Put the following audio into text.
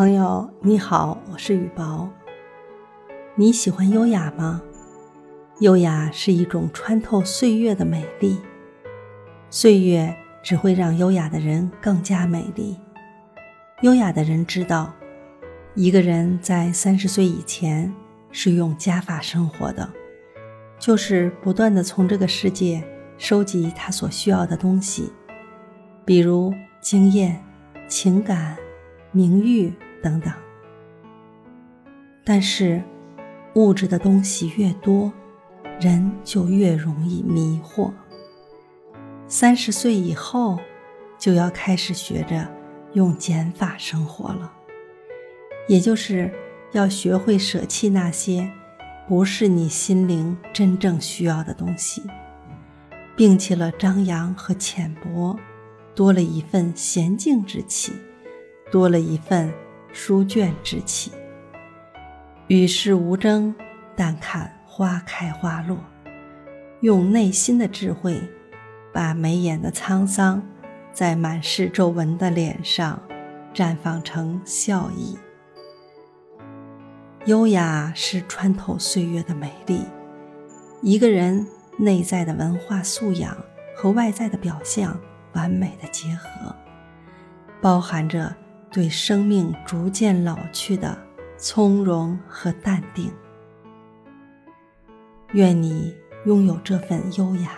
朋友你好，我是雨薄。你喜欢优雅吗？优雅是一种穿透岁月的美丽，岁月只会让优雅的人更加美丽。优雅的人知道，一个人在三十岁以前是用加法生活的，就是不断的从这个世界收集他所需要的东西，比如经验、情感。名誉等等，但是物质的东西越多，人就越容易迷惑。三十岁以后，就要开始学着用减法生活了，也就是要学会舍弃那些不是你心灵真正需要的东西，摒弃了张扬和浅薄，多了一份娴静之气。多了一份书卷之气，与世无争，但看花开花落，用内心的智慧，把眉眼的沧桑，在满是皱纹的脸上绽放成笑意。优雅是穿透岁月的美丽，一个人内在的文化素养和外在的表象完美的结合，包含着。对生命逐渐老去的从容和淡定，愿你拥有这份优雅。